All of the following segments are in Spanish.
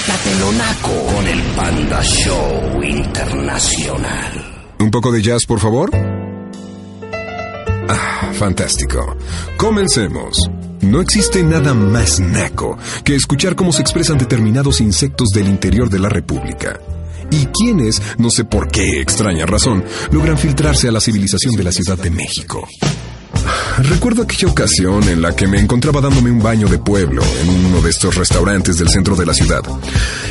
Quítatelo naco con el Panda Show Internacional. ¿Un poco de jazz, por favor? Ah, fantástico. Comencemos. No existe nada más naco que escuchar cómo se expresan determinados insectos del interior de la República. Y quienes, no sé por qué extraña razón, logran filtrarse a la civilización de la Ciudad de México. Recuerdo aquella ocasión en la que me encontraba dándome un baño de pueblo en uno de estos restaurantes del centro de la ciudad.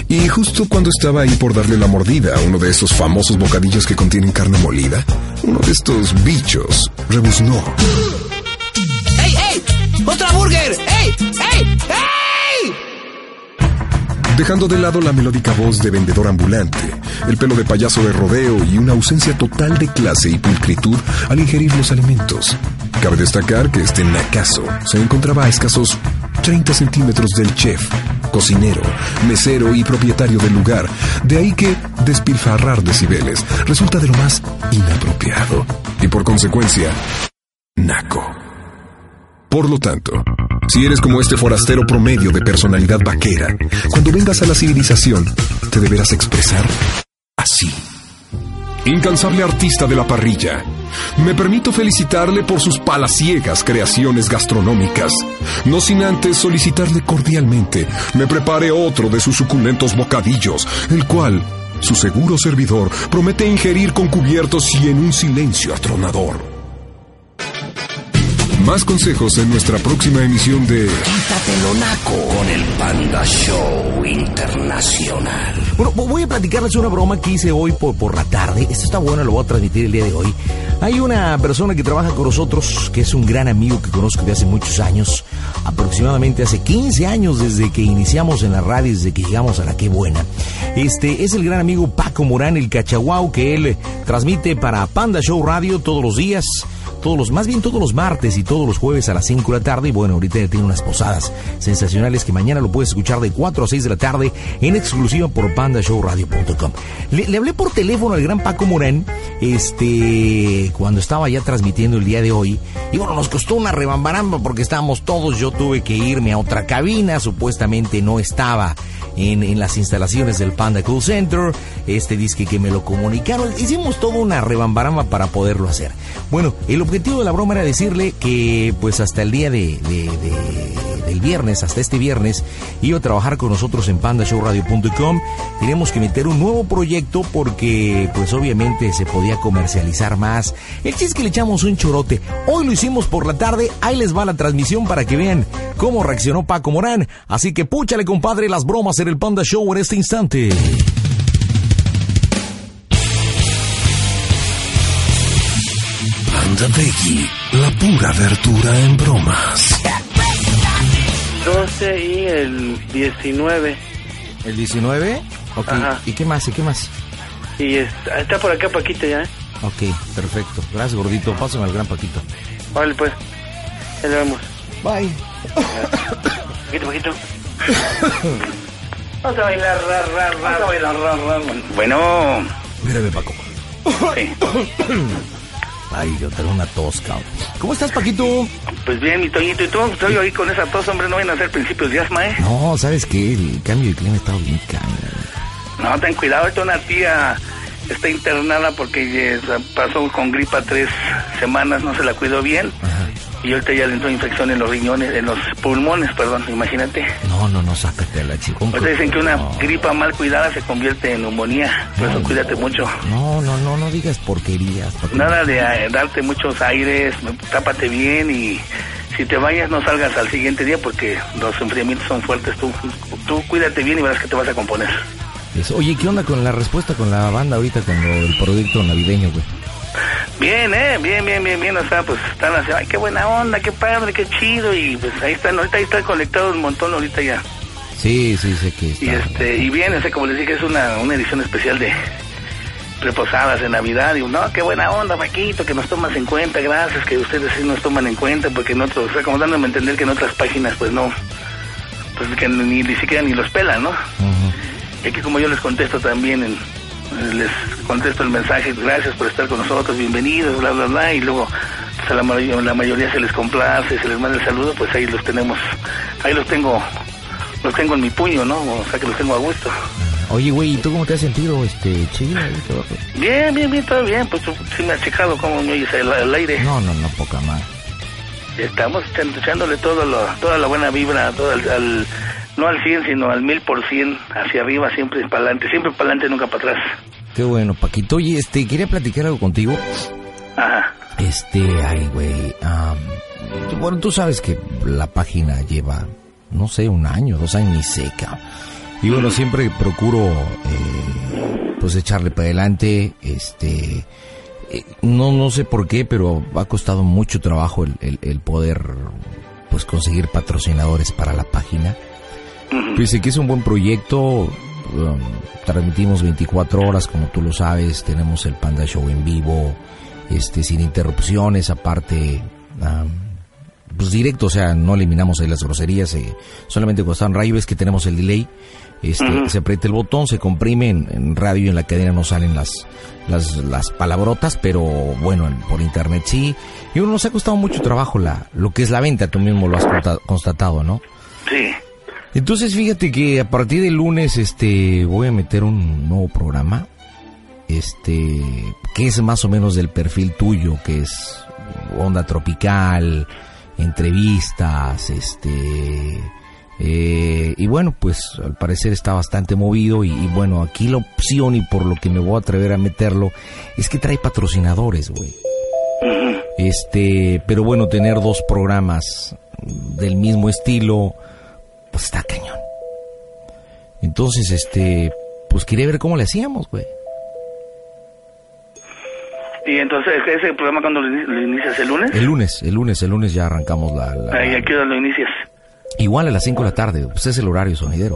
Y justo cuando estaba ahí por darle la mordida a uno de esos famosos bocadillos que contienen carne molida, uno de estos bichos rebuznó. ¡Ey, ey! ¡Otra burger! ¡Ey, ey, ey! Dejando de lado la melódica voz de vendedor ambulante, el pelo de payaso de rodeo y una ausencia total de clase y pulcritud al ingerir los alimentos. Cabe destacar que este nacazo se encontraba a escasos 30 centímetros del chef, cocinero, mesero y propietario del lugar. De ahí que despilfarrar decibeles resulta de lo más inapropiado. Y por consecuencia, naco. Por lo tanto, si eres como este forastero promedio de personalidad vaquera, cuando vengas a la civilización, te deberás expresar así. Incansable artista de la parrilla, me permito felicitarle por sus palaciegas creaciones gastronómicas, no sin antes solicitarle cordialmente me prepare otro de sus suculentos bocadillos, el cual su seguro servidor promete ingerir con cubiertos y en un silencio atronador. Más consejos en nuestra próxima emisión de Quítatelo naco con el Panda Show Internacional. Bueno, vo- voy a platicarles una broma que hice hoy por, por la tarde. Esto está bueno, lo voy a transmitir el día de hoy. Hay una persona que trabaja con nosotros, que es un gran amigo que conozco de hace muchos años, aproximadamente hace 15 años desde que iniciamos en la radio, desde que llegamos a la Qué Buena. Este es el gran amigo Paco Morán, el cachaguao, que él transmite para Panda Show Radio todos los días todos los, más bien todos los martes y todos los jueves a las 5 de la tarde. Y bueno, ahorita tiene unas posadas sensacionales que mañana lo puedes escuchar de 4 a 6 de la tarde en exclusiva por pandashowradio.com. Le, le hablé por teléfono al gran Paco Morán, este, cuando estaba ya transmitiendo el día de hoy. Y bueno, nos costó una rebambaramba porque estábamos todos, yo tuve que irme a otra cabina, supuestamente no estaba en, en las instalaciones del Panda Cool Center, este disque que me lo comunicaron, hicimos toda una rebambaramba para poderlo hacer. Bueno, el objetivo de la broma era decirle que pues hasta el día de, del viernes, hasta este viernes, iba a trabajar con nosotros en pandashowradio.com. Tenemos que meter un nuevo proyecto porque pues obviamente se podía comercializar más. El chiste es que le echamos un chorote. Hoy lo hicimos por la tarde, ahí les va la transmisión para que vean cómo reaccionó Paco Morán. Así que púchale compadre las bromas en el Panda Show en este instante. Panda Veggie, la pura verdura en bromas. 12 y el 19. ¿El 19? Ok. Ajá. ¿Y qué más? ¿Y qué más? Y está, está por acá Paquito ya. ¿eh? Ok, perfecto. Gracias, gordito. Pásame al gran Paquito. Vale, pues. Ya le vemos. Bye. Paquito, Paquito. Vamos a bailar, ra, ra, ra. Vamos a bailar, ra, ra. Bueno. Mírame, Paco. Sí. Ay, yo tengo una tos, cabrón. ¿Cómo estás, Paquito? Pues bien, mi Toñito, y tú, estoy ahí con esa tos, hombre, no van a ser principios de asma, ¿eh? No, ¿sabes qué? El cambio de clima está bien cañón. No, ten cuidado, esta una tía está internada porque eh, pasó con gripa tres semanas, no se la cuidó bien. Y ahorita ya le entró infección en los riñones, en los pulmones, perdón, imagínate. No, no, no, sácate a la chica. Ahorita dicen que una gripa mal cuidada se convierte en neumonía, por eso cuídate mucho. No, no, no, no digas porquerías. Nada de eh, darte muchos aires, tápate bien y si te vayas no salgas al siguiente día porque los enfriamientos son fuertes. Tú, tú cuídate bien y verás que te vas a componer. Eso. Oye, ¿qué onda con la respuesta con la banda ahorita con lo del producto navideño, güey? Bien, eh, bien, bien, bien, bien, o sea, pues están así, ay, qué buena onda, qué padre, qué chido, y pues ahí están, ahorita ahí están conectados un montón ahorita ya. Sí, sí, sé que está. Y este, y bien, o sea, como les dije, es una, una edición especial de preposadas de Navidad. Digo, no, qué buena onda, Paquito, que nos tomas en cuenta, gracias, que ustedes sí nos toman en cuenta, porque en otros, o sea, como dándome a entender que en otras páginas, pues no, pues que ni, ni siquiera ni los pelan, ¿no? Y aquí como yo les contesto también, en, les contesto el mensaje, gracias por estar con nosotros, bienvenidos, bla, bla, bla, y luego pues a la, mayoría, la mayoría se les complace, se les manda el saludo, pues ahí los tenemos, ahí los tengo, los tengo en mi puño, ¿no? O sea que los tengo a gusto. Oye, güey, ¿y tú cómo te has sentido, este, chido? Bien, bien, bien, todo bien, pues tú sí me has checado cómo me oyes al, al aire. No, no, no, poca más. Estamos echándole todo lo, toda la buena vibra, todo al, al- no al 100, sino al 1000% hacia arriba, siempre para adelante, siempre para adelante, nunca para atrás. Qué bueno, Paquito. Oye, este, quería platicar algo contigo. Ajá. Este, ay, güey. am, bueno, tú sabes que la página lleva, no sé, un año, dos años ni seca. Y bueno, siempre procuro, eh, pues echarle para adelante. Este, eh, no, no sé por qué, pero ha costado mucho trabajo el, el- el poder, pues conseguir patrocinadores para la página. Dice que es un buen proyecto. um, transmitimos 24 horas, como tú lo sabes. Tenemos el Panda Show en vivo, este, sin interrupciones. Aparte, um, pues directo, o sea, no eliminamos ahí las groserías. eh, solamente cuando están radio es que tenemos el delay. Este, Se aprieta el botón, se comprime. En, en radio y en la cadena no salen las, las, las palabrotas, pero bueno, en- por internet sí. Y bueno, nos ha costado mucho trabajo la, lo que es la venta. Tú mismo lo has consta- constatado, ¿no? Sí. Entonces fíjate que a partir del lunes este voy a meter un nuevo programa este que es más o menos del perfil tuyo, que es onda tropical, entrevistas, este eh, y bueno, pues al parecer está bastante movido y, y bueno, aquí la opción y por lo que me voy a atrever a meterlo es que trae patrocinadores, güey. Este, pero bueno, tener dos programas del mismo estilo, pues está cañón. Entonces, este, pues quería ver cómo le hacíamos, güey. Y entonces, ¿ese programa cuando lo, ini- lo inicias el lunes? El lunes, el lunes, el lunes ya arrancamos la... la- Ahí, ¿a qué hora lo inicias? Igual a las 5 de la tarde, pues es el horario sonidero.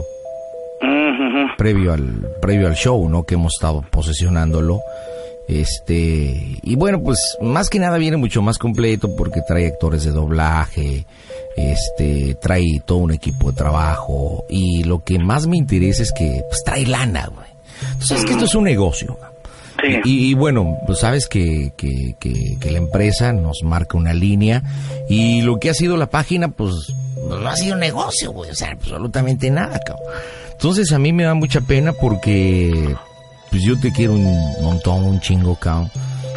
Ujú. Previo al, previo al show, ¿no? Que hemos estado posesionándolo. Este, y bueno, pues más que nada viene mucho más completo porque trae actores de doblaje, este, trae todo un equipo de trabajo y lo que más me interesa es que pues trae lana, güey. Entonces es que esto es un negocio. Sí. Y, y bueno, pues sabes que, que, que- que la empresa nos marca una línea y lo que ha sido la página, pues no ha sido negocio, güey. O sea, absolutamente nada, cabrón. Entonces a mí me da mucha pena porque pues yo te quiero un montón, un chingo, cabrón.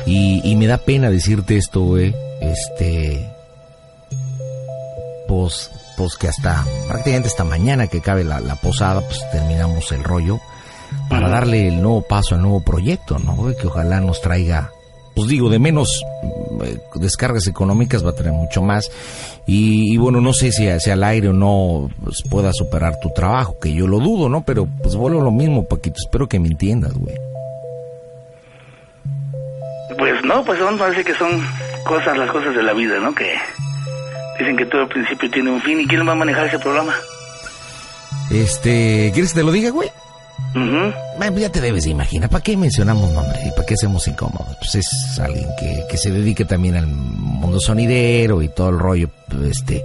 Y, y me da pena decirte esto, güey. Este. Pues, pues que hasta prácticamente hasta mañana que acabe la, la posada, pues terminamos el rollo para darle el nuevo paso al nuevo proyecto, ¿no? Que ojalá nos traiga, pues digo, de menos eh, descargas económicas va a tener mucho más. Y, y bueno, no sé si, al aire o no pues, pueda superar tu trabajo, que yo lo dudo, ¿no? Pero pues vuelvo a lo mismo, Paquito. Espero que me entiendas, güey. Pues no, pues son, parece que son cosas, las cosas de la vida, ¿no? Que dicen que todo al principio tiene un fin. ¿Y quién va a manejar ese programa? Este, ¿quieres que te lo diga, güey? Ujú. Bueno, pues ya te debes de imaginar. ¿Para qué mencionamos nombre? ¿Y para qué hacemos incómodos? Pues es alguien que, que se dedique también al mundo sonidero y todo el rollo. Este,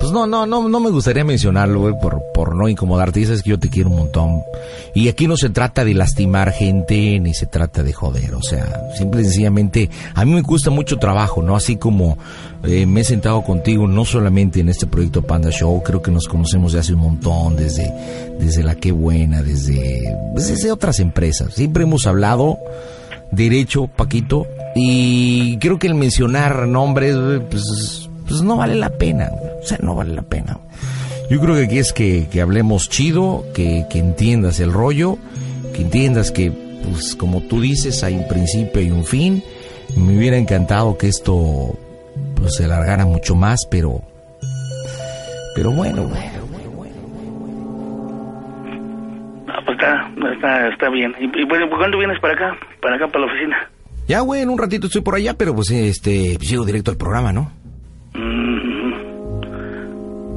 pues no, no, no, no me gustaría mencionarlo, güey, por, por no incomodarte. Dices que yo te quiero un montón. Y aquí no se trata de lastimar gente, ni se trata de joder. O sea, simple y sencillamente, a mí me cuesta mucho trabajo, ¿no? Así como eh, me he sentado contigo, no solamente en este proyecto Panda Show, creo que nos conocemos de hace un montón, desde, desde La Qué Buena, desde, pues, desde otras empresas. Siempre hemos hablado derecho, Paquito, y creo que el mencionar nombres, pues, pues no vale la pena, güey. o sea, no vale la pena. Yo creo que aquí es que, que hablemos chido, que, que entiendas el rollo, que entiendas que, pues como tú dices, hay un principio y un fin. Me hubiera encantado que esto pues se alargara mucho más, pero pero bueno, güey. Ah, pues está, está, está bien. ¿Y, y bueno, cuándo vienes para acá? Para acá, para la oficina. Ya, güey, en un ratito estoy por allá, pero pues este, sigo directo al programa, ¿no?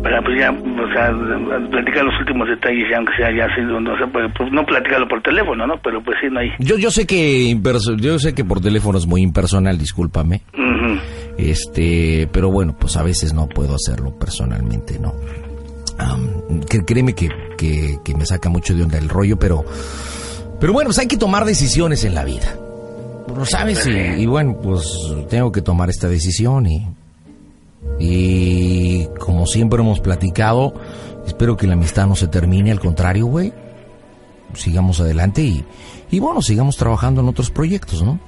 Para pues ya, o sea, platicar los últimos detalles, ya aunque sea ya así, no sé, pues, pues, no platicarlo por teléfono, ¿no? Pero pues sí, no hay. Yo, yo sé que yo sé que por teléfono es muy impersonal, discúlpame. Este, pero bueno, pues a veces no puedo hacerlo personalmente, ¿no? créeme que, que, me saca mucho de onda el rollo, pero, pero bueno, pues hay que tomar decisiones en la vida. ¿Lo sabes? y bueno, pues tengo que tomar esta decisión y y como siempre hemos platicado, espero que la amistad no se termine, al contrario, güey. Sigamos adelante y, y bueno, sigamos trabajando en otros proyectos, ¿no?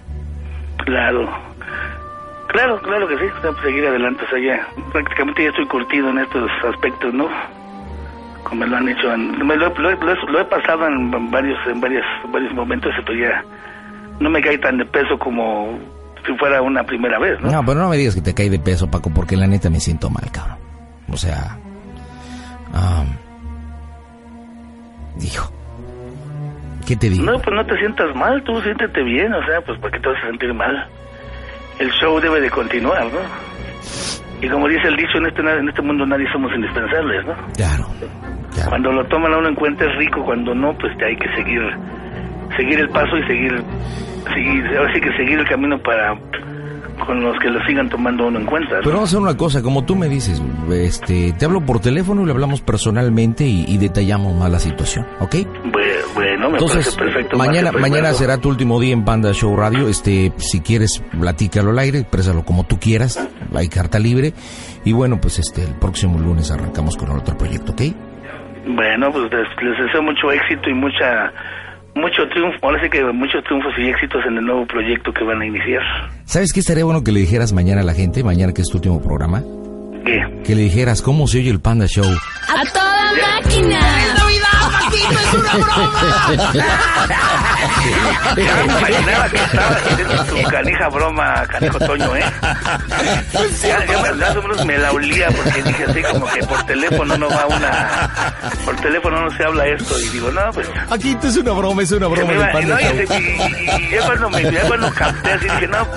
Claro. Claro, claro que sí, seguir adelante, o sea, ya prácticamente ya estoy curtido en estos aspectos, ¿no? Como lo han hecho, lo, he pasado en varios en varios, varios momentos, pero ya no me cae tan de peso como si fuera una primera vez, ¿no? No, pero no me digas que te cae de peso, Paco, porque la neta me siento mal, cabrón. O sea, dijo, ¿qué te digo? No, pues no te sientas mal, tú siéntete bien, o sea, pues ¿por qué te vas a sentir mal? El show debe de continuar, ¿no? Y como dice el dicho, en este, en este mundo nadie somos indispensables, ¿no? Claro, Cuando lo toman a uno en cuenta es rico, cuando no, pues te hay que seguir, seguir el paso y seguir seguir, ahora sí que seguir el camino para con los que lo sigan tomando uno en cuenta. Pero vamos a hacer una cosa, como tú me dices, este, te hablo por teléfono y le hablamos personalmente y, detallamos más la situación, ¿ok? Bueno, me Entonces, parece perfecto. Mañana, mañana será tu último día en Panda Show Radio. Este, si quieres, platícalo al aire, exprésalo como tú quieras, hay carta libre. Y bueno, pues este, el próximo lunes arrancamos con el otro proyecto, ¿ok? Bueno, pues les deseo mucho éxito y mucha mucho triunfo, ahora sí que muchos triunfos y éxitos en el nuevo proyecto que van a iniciar. ¿Sabes qué estaría bueno que le dijeras mañana a la gente, mañana que es tu último programa? ¿Qué? Que le dijeras cómo se oye el Panda Show. ¡A toda máquina! es una broma! ya me imaginaba que estaba haciendo tu canija broma, canijo Toño, ¿eh? Ya, ya más o menos me la olía porque dije así como que por teléfono no va una... Por teléfono no se habla esto y digo, no, pues... Aquí esto es una broma, es una broma. Iba, no, y, y, ya cuando me ya cuando capté así dije, no,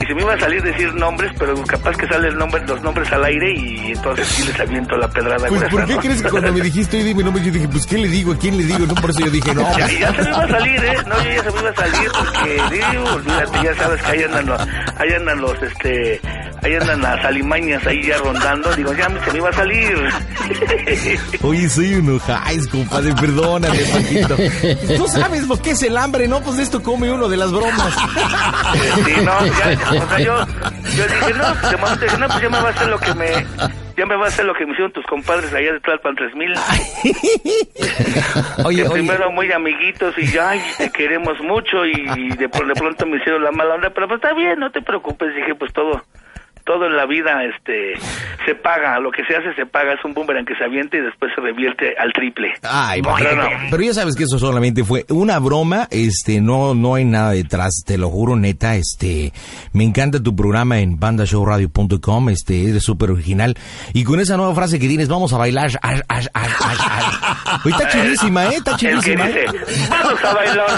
y se me iba a salir decir nombres, pero capaz que salen nombre, los nombres al aire y entonces sí les aviento la pedrada. Pues, ¿por qué crees que cuando me dijiste, oye, dime nombre, yo dije, pues, ¿qué le digo? ¿A quién le digo? No, por eso yo dije, no. Ya, ya se me iba a salir, ¿eh? No, yo ya se me iba a salir porque, digo, olvídate, ya sabes que ahí andan los, ahí andan los, este, ahí andan las alimañas ahí ya rondando. Digo, ya se me iba a salir. Oye, soy un ojáis, compadre, perdóname, Paquito. Tú sabes lo que es el hambre, ¿no? Pues de esto come uno de las bromas. Sí, no, ya, o sea, yo, yo dije, no, de momento dije, no, pues ya me va a hacer lo que me, ya me va a hacer lo que me hicieron tus compadres allá de Tlalpan 3000. oye, primero muy amiguitos y ya, te queremos mucho y de, de pronto me hicieron la mala onda, pero pues está bien, no te preocupes, dije, pues todo todo en la vida este se paga, lo que se hace se paga, es un boomerang que se avienta y después se revierte al triple. Ay, pero ya sabes que eso solamente fue una broma, este no no hay nada detrás, te lo juro neta, este me encanta tu programa en bandashowradio.com, este eres súper original y con esa nueva frase que tienes, vamos a bailar. está chidísima, eh, está chidísima. ¿eh? vamos a bailar.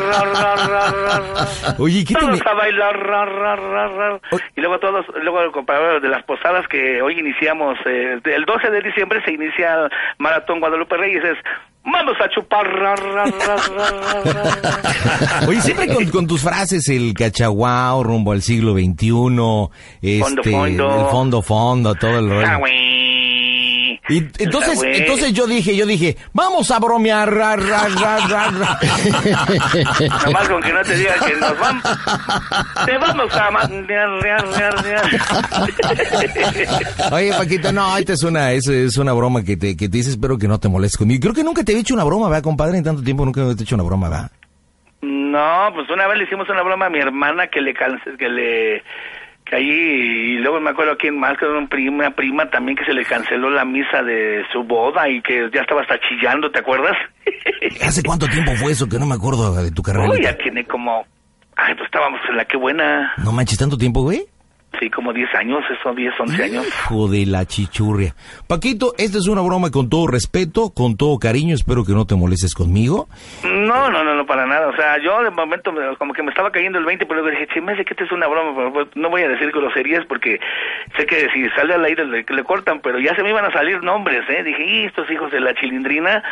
Oye, ¿qué vamos a bailar. Y luego todos luego el de las posadas que hoy iniciamos, eh, el 12 de diciembre se inicia el Maratón Guadalupe Reyes, es vamos a chupar. Oye, siempre con, tus frases, el cachaguao, rumbo al siglo XXI, este, fondo, el fondo fondo, todo el rollo. Y entonces, entonces yo dije, yo dije, vamos a bromear, ra, ra, ra. Nomás con que no te diga que nos vamos, te vamos a Oye, Paquito, no, esta es una, es, es una broma que te, que te dices, espero que no te molestes conmigo. Creo que nunca te he hecho una broma, ¿verdad, compadre? En tanto tiempo nunca te he hecho una broma, ¿verdad? No, pues una vez le hicimos una broma a mi hermana que le, que le ahí, y luego me acuerdo quién más, que una prima, prima también que se le canceló la misa de su boda y que ya estaba hasta chillando, ¿te acuerdas? ¿Hace cuánto tiempo fue eso? Que no me acuerdo de tu carrera. Uy, ya tiene como... Ay, pues estábamos en la que buena. No manches, ¿tanto tiempo, güey? Sí, como 10 años, eso, 10, 11 años. Hijo de la chichurria. Paquito, esta es una broma con todo respeto, con todo cariño, espero que no te molestes conmigo. No, no, no, no, para nada. O sea, yo de momento me- como que me estaba cayendo el 20, pero luego dije, che, me hace que esta es una broma, pues, no voy a decir groserías porque sé que si sale al aire le, le cortan, pero ya se me iban a salir nombres, ¿eh? Dije, y estos hijos de la chilindrina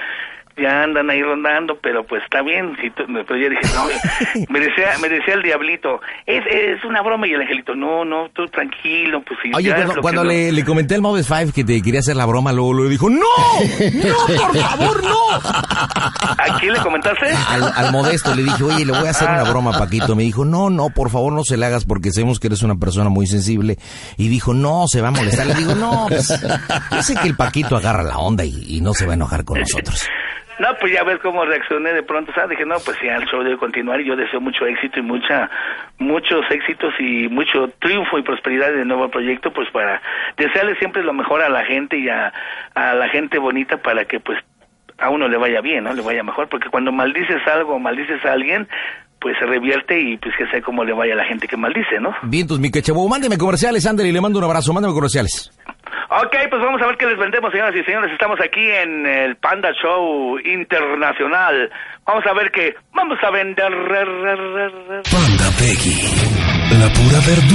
ya andan ahí rondando, pero pues está bien. Si tú- pero yo dije, no, me decía, me decía el diablito, es, es una broma, y el angelito, no, no, tú tranquilo, pues sí. Oye, cuando, cuando no- le, le comenté al Mobile 5 que te quería hacer la broma, luego le dijo, ¡No! ¡No, por favor, no! ¿A quién le comentaste? Al, al modesto le dije, oye, le voy a hacer una broma, Paquito. Me dijo, no, no, por favor, no se le hagas porque sabemos que eres una persona muy sensible. Y dijo, no, se va a molestar. Le digo, no, pues, yo sé que el Paquito agarra la onda y, y no se va a enojar con nosotros. No, pues ya ves cómo reaccioné de pronto, ¿sabes? Dije, no, pues ya el show debe continuar y yo deseo mucho éxito y mucha, muchos éxitos y mucho triunfo y prosperidad del nuevo proyecto, pues para desearle siempre lo mejor a la gente y a, a la gente bonita para que pues a uno le vaya bien, ¿no? Le vaya mejor, porque cuando maldices algo o maldices a alguien, pues se revierte y pues que sé cómo le vaya a la gente que maldice, ¿no? Bien, entonces, mi quechabo, mándeme comerciales, Ander, y le mando un abrazo, mándeme comerciales. Ok, pues vamos a ver qué les vendemos, señoras y señores. Estamos aquí en el Panda Show Internacional. Vamos a ver qué vamos a vender. Panda Peggy. La pura verdura